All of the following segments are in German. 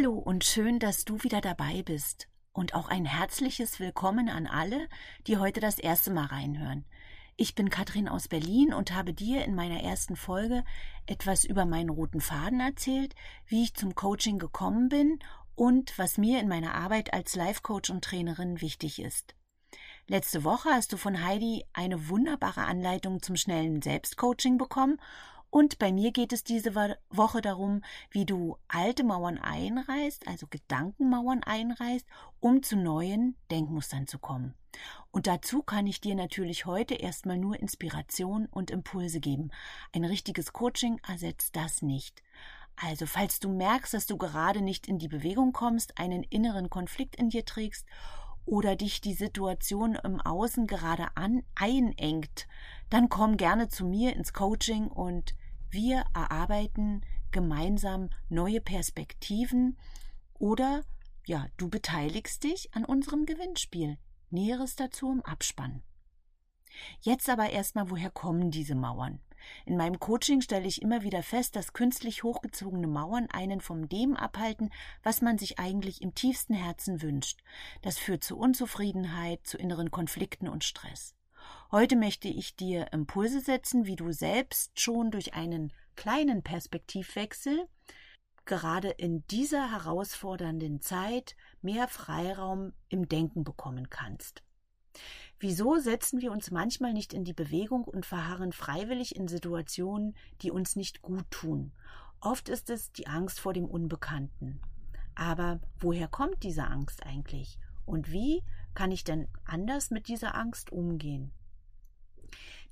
Hallo und schön, dass du wieder dabei bist. Und auch ein herzliches Willkommen an alle, die heute das erste Mal reinhören. Ich bin Katrin aus Berlin und habe dir in meiner ersten Folge etwas über meinen roten Faden erzählt, wie ich zum Coaching gekommen bin und was mir in meiner Arbeit als Life-Coach und Trainerin wichtig ist. Letzte Woche hast du von Heidi eine wunderbare Anleitung zum schnellen Selbstcoaching bekommen und bei mir geht es diese Woche darum, wie du alte Mauern einreißt, also Gedankenmauern einreißt, um zu neuen Denkmustern zu kommen. Und dazu kann ich dir natürlich heute erstmal nur Inspiration und Impulse geben. Ein richtiges Coaching ersetzt das nicht. Also, falls du merkst, dass du gerade nicht in die Bewegung kommst, einen inneren Konflikt in dir trägst oder dich die Situation im Außen gerade an einengt, dann komm gerne zu mir ins Coaching und wir erarbeiten gemeinsam neue Perspektiven oder ja, du beteiligst dich an unserem Gewinnspiel. Näheres dazu im Abspann. Jetzt aber erstmal, woher kommen diese Mauern? In meinem Coaching stelle ich immer wieder fest, dass künstlich hochgezogene Mauern einen vom dem abhalten, was man sich eigentlich im tiefsten Herzen wünscht. Das führt zu Unzufriedenheit, zu inneren Konflikten und Stress. Heute möchte ich dir Impulse setzen, wie du selbst schon durch einen kleinen Perspektivwechsel gerade in dieser herausfordernden Zeit mehr Freiraum im Denken bekommen kannst. Wieso setzen wir uns manchmal nicht in die Bewegung und verharren freiwillig in Situationen, die uns nicht gut tun? Oft ist es die Angst vor dem Unbekannten. Aber woher kommt diese Angst eigentlich? Und wie kann ich denn anders mit dieser Angst umgehen?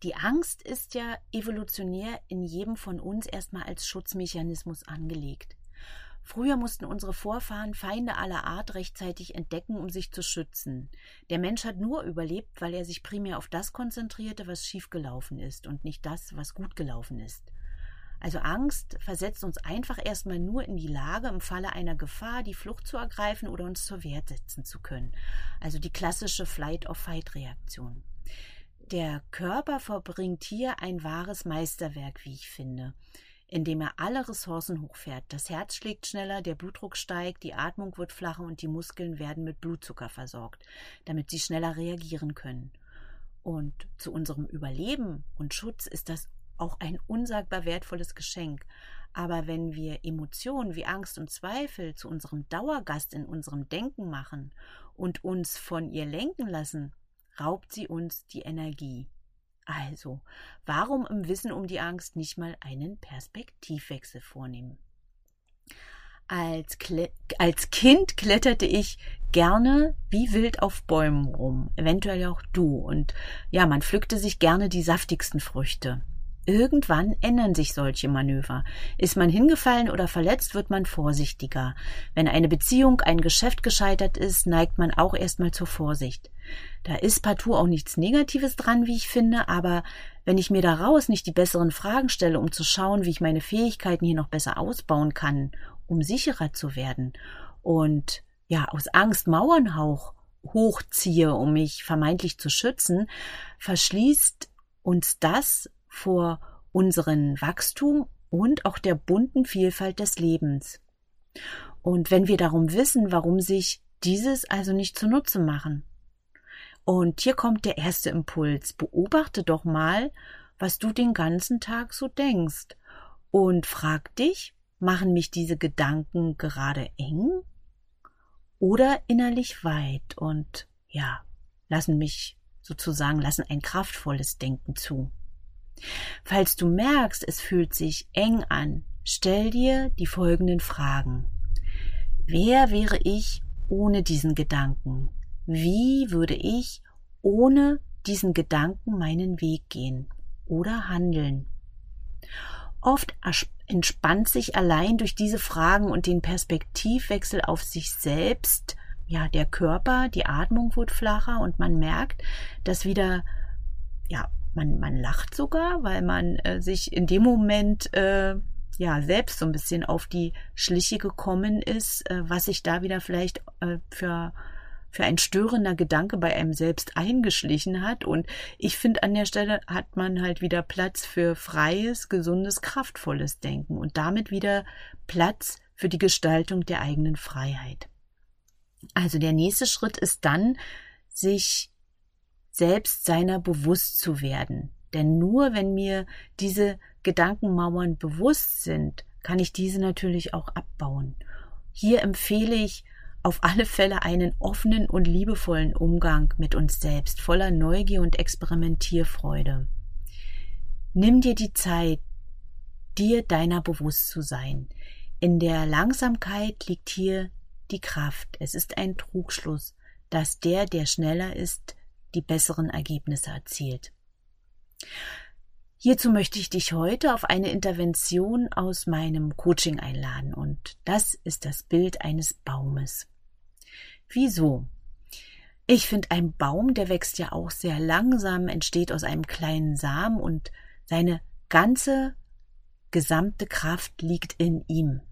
Die Angst ist ja evolutionär in jedem von uns erstmal als Schutzmechanismus angelegt. Früher mussten unsere Vorfahren Feinde aller Art rechtzeitig entdecken, um sich zu schützen. Der Mensch hat nur überlebt, weil er sich primär auf das konzentrierte, was schiefgelaufen ist und nicht das, was gut gelaufen ist. Also Angst versetzt uns einfach erstmal nur in die Lage, im Falle einer Gefahr die Flucht zu ergreifen oder uns zur Wehr setzen zu können. Also die klassische Flight-of-Fight-Reaktion. Der Körper verbringt hier ein wahres Meisterwerk, wie ich finde, indem er alle Ressourcen hochfährt. Das Herz schlägt schneller, der Blutdruck steigt, die Atmung wird flacher und die Muskeln werden mit Blutzucker versorgt, damit sie schneller reagieren können. Und zu unserem Überleben und Schutz ist das auch ein unsagbar wertvolles Geschenk. Aber wenn wir Emotionen wie Angst und Zweifel zu unserem Dauergast in unserem Denken machen und uns von ihr lenken lassen, raubt sie uns die Energie. Also, warum im Wissen um die Angst nicht mal einen Perspektivwechsel vornehmen? Als, Kle als Kind kletterte ich gerne wie wild auf Bäumen rum, eventuell auch du, und ja, man pflückte sich gerne die saftigsten Früchte. Irgendwann ändern sich solche Manöver. Ist man hingefallen oder verletzt, wird man vorsichtiger. Wenn eine Beziehung, ein Geschäft gescheitert ist, neigt man auch erstmal zur Vorsicht. Da ist partout auch nichts Negatives dran, wie ich finde, aber wenn ich mir daraus nicht die besseren Fragen stelle, um zu schauen, wie ich meine Fähigkeiten hier noch besser ausbauen kann, um sicherer zu werden und ja, aus Angst Mauernhauch hochziehe, um mich vermeintlich zu schützen, verschließt uns das vor unseren Wachstum und auch der bunten Vielfalt des Lebens. Und wenn wir darum wissen, warum sich dieses also nicht zunutze machen. Und hier kommt der erste Impuls. Beobachte doch mal, was du den ganzen Tag so denkst. Und frag dich, machen mich diese Gedanken gerade eng oder innerlich weit und ja, lassen mich sozusagen, lassen ein kraftvolles Denken zu. Falls du merkst, es fühlt sich eng an, stell dir die folgenden Fragen. Wer wäre ich ohne diesen Gedanken? Wie würde ich ohne diesen Gedanken meinen Weg gehen oder handeln? Oft entspannt sich allein durch diese Fragen und den Perspektivwechsel auf sich selbst, ja, der Körper, die Atmung wird flacher und man merkt, dass wieder, ja, man, man lacht sogar, weil man äh, sich in dem Moment äh, ja selbst so ein bisschen auf die Schliche gekommen ist, äh, was sich da wieder vielleicht äh, für für ein störender Gedanke bei einem selbst eingeschlichen hat. Und ich finde, an der Stelle hat man halt wieder Platz für freies, gesundes, kraftvolles Denken und damit wieder Platz für die Gestaltung der eigenen Freiheit. Also der nächste Schritt ist dann, sich selbst seiner bewusst zu werden. Denn nur wenn mir diese Gedankenmauern bewusst sind, kann ich diese natürlich auch abbauen. Hier empfehle ich auf alle Fälle einen offenen und liebevollen Umgang mit uns selbst, voller Neugier und Experimentierfreude. Nimm dir die Zeit, dir deiner bewusst zu sein. In der Langsamkeit liegt hier die Kraft. Es ist ein Trugschluss, dass der, der schneller ist, die besseren Ergebnisse erzielt. Hierzu möchte ich dich heute auf eine Intervention aus meinem Coaching einladen und das ist das Bild eines Baumes. Wieso? Ich finde, ein Baum, der wächst ja auch sehr langsam, entsteht aus einem kleinen Samen und seine ganze gesamte Kraft liegt in ihm.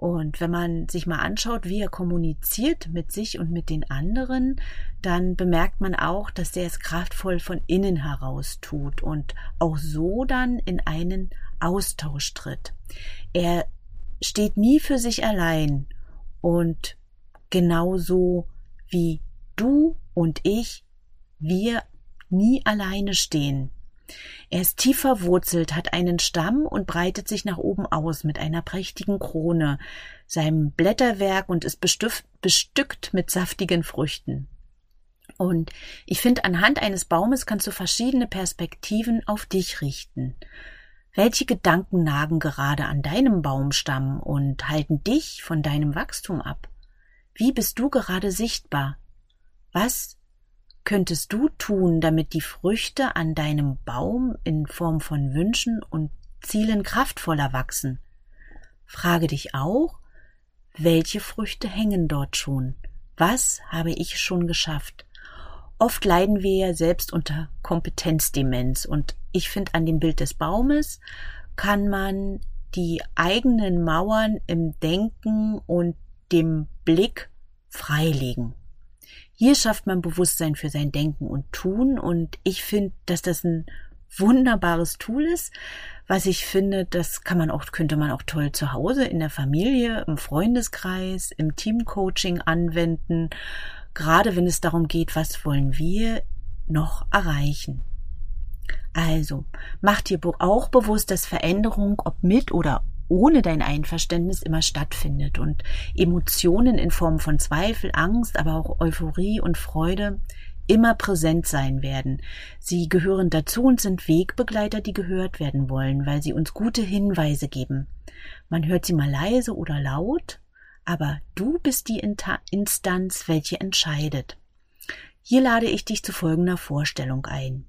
Und wenn man sich mal anschaut, wie er kommuniziert mit sich und mit den anderen, dann bemerkt man auch, dass er es kraftvoll von innen heraus tut und auch so dann in einen Austausch tritt. Er steht nie für sich allein und genauso wie du und ich, wir nie alleine stehen. Er ist tief verwurzelt, hat einen Stamm und breitet sich nach oben aus mit einer prächtigen Krone, seinem Blätterwerk und ist bestückt mit saftigen Früchten. Und ich finde, anhand eines Baumes kannst du verschiedene Perspektiven auf dich richten. Welche Gedanken nagen gerade an deinem Baumstamm und halten dich von deinem Wachstum ab? Wie bist du gerade sichtbar? Was könntest du tun, damit die Früchte an deinem Baum in Form von Wünschen und Zielen kraftvoller wachsen? Frage dich auch, welche Früchte hängen dort schon? Was habe ich schon geschafft? Oft leiden wir ja selbst unter Kompetenzdemenz und ich finde an dem Bild des Baumes kann man die eigenen Mauern im Denken und dem Blick freilegen. Hier schafft man Bewusstsein für sein Denken und Tun und ich finde, dass das ein wunderbares Tool ist, was ich finde, das kann man auch, könnte man auch toll zu Hause, in der Familie, im Freundeskreis, im Teamcoaching anwenden, gerade wenn es darum geht, was wollen wir noch erreichen. Also, mach dir auch bewusst, dass Veränderung, ob mit oder ohne dein Einverständnis immer stattfindet und Emotionen in Form von Zweifel, Angst, aber auch Euphorie und Freude immer präsent sein werden. Sie gehören dazu und sind Wegbegleiter, die gehört werden wollen, weil sie uns gute Hinweise geben. Man hört sie mal leise oder laut, aber du bist die Instanz, welche entscheidet. Hier lade ich dich zu folgender Vorstellung ein.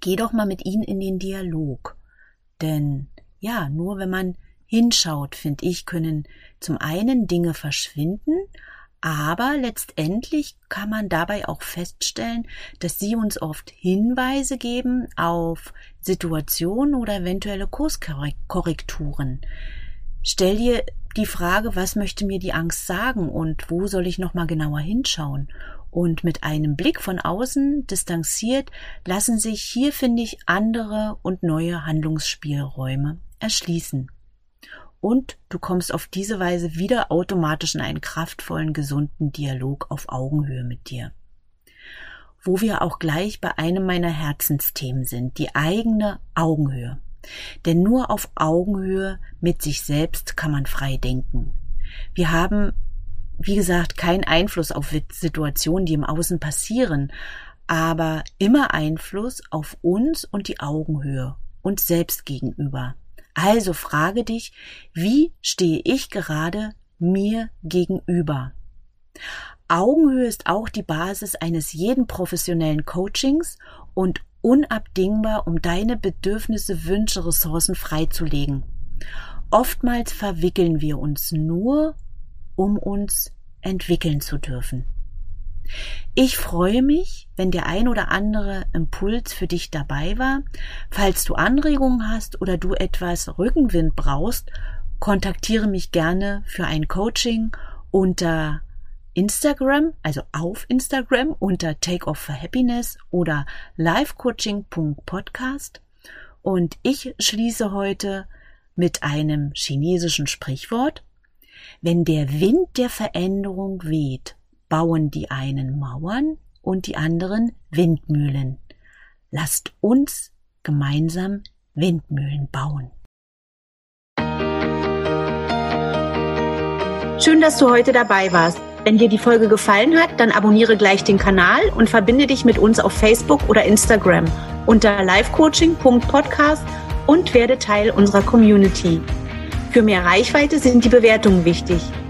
Geh doch mal mit ihnen in den Dialog. Denn ja, nur wenn man hinschaut, finde ich, können zum einen Dinge verschwinden, aber letztendlich kann man dabei auch feststellen, dass sie uns oft Hinweise geben auf Situationen oder eventuelle Kurskorrekturen. Stell dir die Frage, was möchte mir die Angst sagen und wo soll ich noch mal genauer hinschauen? Und mit einem Blick von außen distanziert lassen sich hier, finde ich, andere und neue Handlungsspielräume erschließen. Und du kommst auf diese Weise wieder automatisch in einen kraftvollen, gesunden Dialog auf Augenhöhe mit dir. Wo wir auch gleich bei einem meiner Herzensthemen sind, die eigene Augenhöhe. Denn nur auf Augenhöhe mit sich selbst kann man frei denken. Wir haben, wie gesagt, keinen Einfluss auf Situationen, die im Außen passieren, aber immer Einfluss auf uns und die Augenhöhe, uns selbst gegenüber. Also frage dich, wie stehe ich gerade mir gegenüber? Augenhöhe ist auch die Basis eines jeden professionellen Coachings und unabdingbar, um deine Bedürfnisse, Wünsche, Ressourcen freizulegen. Oftmals verwickeln wir uns nur, um uns entwickeln zu dürfen. Ich freue mich, wenn der ein oder andere Impuls für dich dabei war. Falls du Anregungen hast oder du etwas Rückenwind brauchst, kontaktiere mich gerne für ein Coaching unter Instagram, also auf Instagram unter Take Off for Happiness oder livecoaching.podcast. Und ich schließe heute mit einem chinesischen Sprichwort. Wenn der Wind der Veränderung weht, bauen die einen Mauern und die anderen Windmühlen. Lasst uns gemeinsam Windmühlen bauen. Schön, dass du heute dabei warst. Wenn dir die Folge gefallen hat, dann abonniere gleich den Kanal und verbinde dich mit uns auf Facebook oder Instagram unter livecoaching.podcast und werde Teil unserer Community. Für mehr Reichweite sind die Bewertungen wichtig.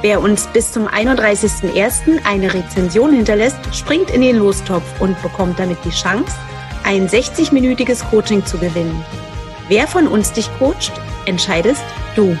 Wer uns bis zum 31.01. eine Rezension hinterlässt, springt in den Lostopf und bekommt damit die Chance, ein 60-minütiges Coaching zu gewinnen. Wer von uns dich coacht, entscheidest du.